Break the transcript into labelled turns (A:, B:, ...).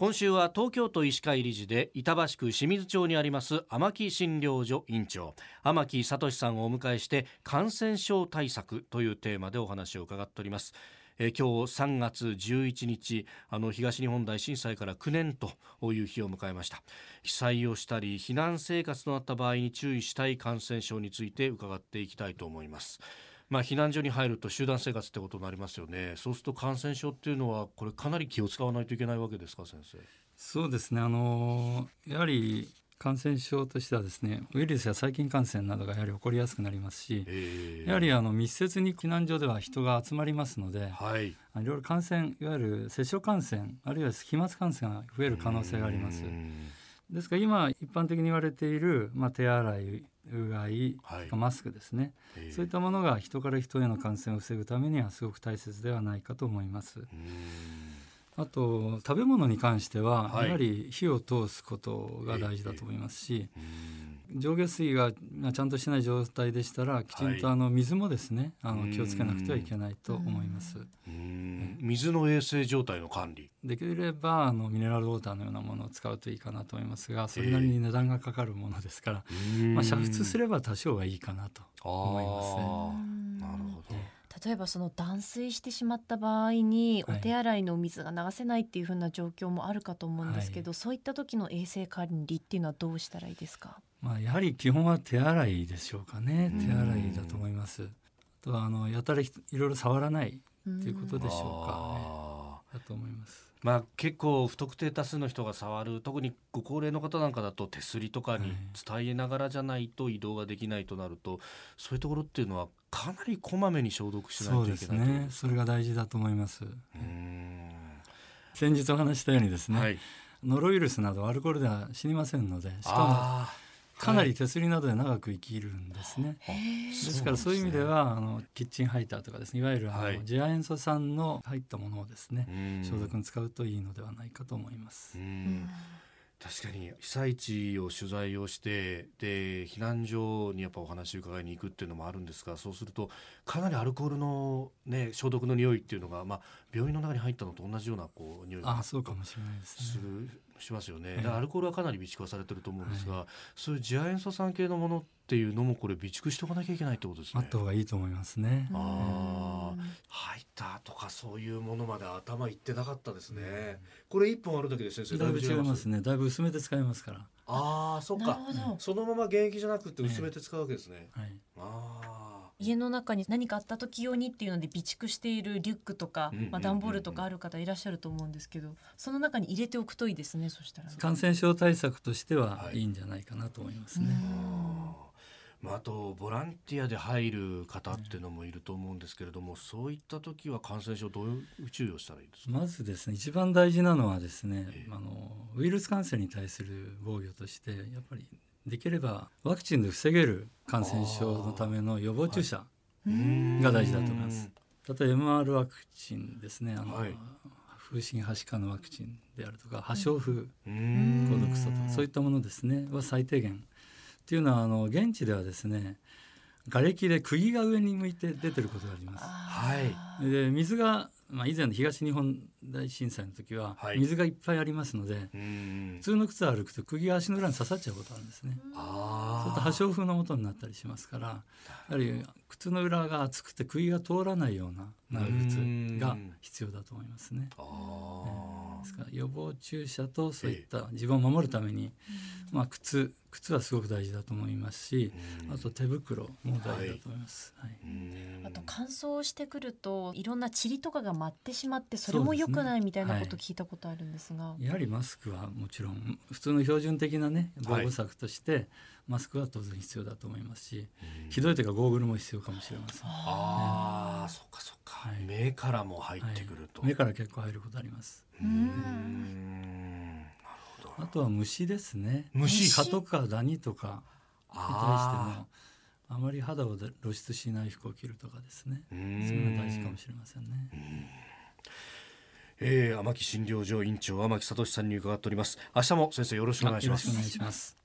A: 今週は東京都医師会理事で板橋区清水町にあります天木診療所院長。天木聡さんをお迎えして感染症対策というテーマでお話を伺っております。え今日3月11日あの東日本大震災から9年という日を迎えました。被災をしたり避難生活となった場合に注意したい感染症について伺っていきたいと思います。まあ、避難所に入ると集団生活ってことになりますよね。そうすると感染症っていうのはこれかなり気を使わないといけないわけですか先生？
B: そうですね。あのやはり感染症としてはですねウイルスや細菌感染などがやはり起こりやすくなりますし、やはりあの密接に避難所では人が集まりますので、はい、いろいろ感染いわゆる接触感染あるいは飛沫感染が増える可能性があります。ですから今一般的に言われている、まあ、手洗いうがい、はい、マスクですね、そういったものが人から人への感染を防ぐためにはすごく大切ではないかと思います。あと食べ物に関しては、やはり火を通すことが大事だと思いますし、上下水がちゃんとしない状態でしたらきちんとあの水もですね、あの気をつけなくてはいけないと思います。
A: 水の衛生状態の管理。
B: できればあのミネラルウォーターのようなものを使うといいかなと思いますがそれなりに値段がかかるものですから、まあ、煮沸すれば多少はいいかなと思います
A: なるほど。
C: 例えばその断水してしまった場合にお手洗いの水が流せないっていうふうな状況もあるかと思うんですけど、はい、そういった時の衛生管理っていうのはどうしたらいいですか？
B: まあ、やはり基本は手洗いでしょうかね。手洗いだと思います。あとはあのやたらいろいろ触らないということでしょうか、ね、だと思います。
A: まあ、結構不特定多数の人が触る特にご高齢の方なんかだと手すりとかに伝えながらじゃないと移動ができないとなると、はい、そういうところっていうのはかなりこまめに消毒しないといけない
B: そうですね。それが大事だと思います。先日お話したようにですね、はい、ノロウイルスなどアルコールでは死にませんのでしかもかなり手すりなどで長く生きるんですね。ですからそういう意味ではあのキッチンハイターとかですねいわゆるあの、次亜塩素酸の入ったものをですね消毒に使うといいのではないかと思います。
A: 確かに被災地を取材をしてで避難所にやっぱお話を伺いに行くっていうのもあるんですがそうするとかなりアルコールの、ね、消毒の匂いっていうのが、まあ、病院の中に入ったのと同じようなこう匂いが
B: そうかもしれないです
A: ね。しますよね、えアルコールはかなり備蓄はされてると思うんですが、はい、そういう次亜塩素酸系のものっていうのもこれ備蓄しておかなきゃいけないってことですね。
B: あった方がいいと思いますね。
A: ああ、入ったとかそういうものまで頭いってなかったですね。これ一本あるだけで先生
B: だいぶ違いますね。だいぶ薄めて使いますから。
A: ああ、そっか。そのまま現役じゃなくて薄めて使うわけですね。はい。
C: ああ。家の中に何かあった時用にっていうので備蓄しているリュックとか、まあ、段ボールとかある方いらっしゃると思うんですけどその中に入れておくといいですねそしたら
B: 感染症対策としてはいいんじゃないかなと思いますね。
A: まあ、あとボランティアで入る方っていうのもいると思うんですけれども、そういった時は感染症どういう注意をしたらいいですか？
B: まずですね一番大事なのはですね、えー、あのウイルス感染に対する防御としてやっぱりできればワクチンで防げる感染症のための予防注射が大事だと思います。例えば MR ワクチンですねあの、はい、風疹はしかのワクチンであるとか破傷風後毒素とかそういったものですねは最低限っていうのはあの現地ではですね瓦礫で釘が上に向いて出てることがあります。はい、で水がまあ、以前の東日本大震災の時は水がいっぱいありますので、はい、普通の靴を歩くと釘が足の裏に刺さっちゃうことあるんですね。そうすると破傷風の元になったりしますからやはり靴の裏が厚くて釘が通らないような長靴が必要だと思いますね。ですから予防注射とそういった自分を守るために、まあ、靴靴はすごく大事だと思いますし、あと手袋も大事だと思います。はい、
C: あと乾燥してくるといろんな塵とかが舞ってしまってそれも良くないみたいなこと聞いたことあるんですが、ね
B: はい、やはりマスクはもちろん普通の標準的なね防護策として、マスクは当然必要だと思いますし、ひどいというかゴーグルも必要かもしれません。
A: ああ、そっかそっか、はい、目からも入ってくると、
B: 目から結構入ることあります。うん。あとは虫ですね。虫。蚊とかダニとかに対してもあまり肌を露出しない服を着るとかですね。そういうのが大事かもしれませんね。
A: えー、天木診療所院長天木聡さんに伺っております。明日も先生よろしくお願いします。
B: お願いします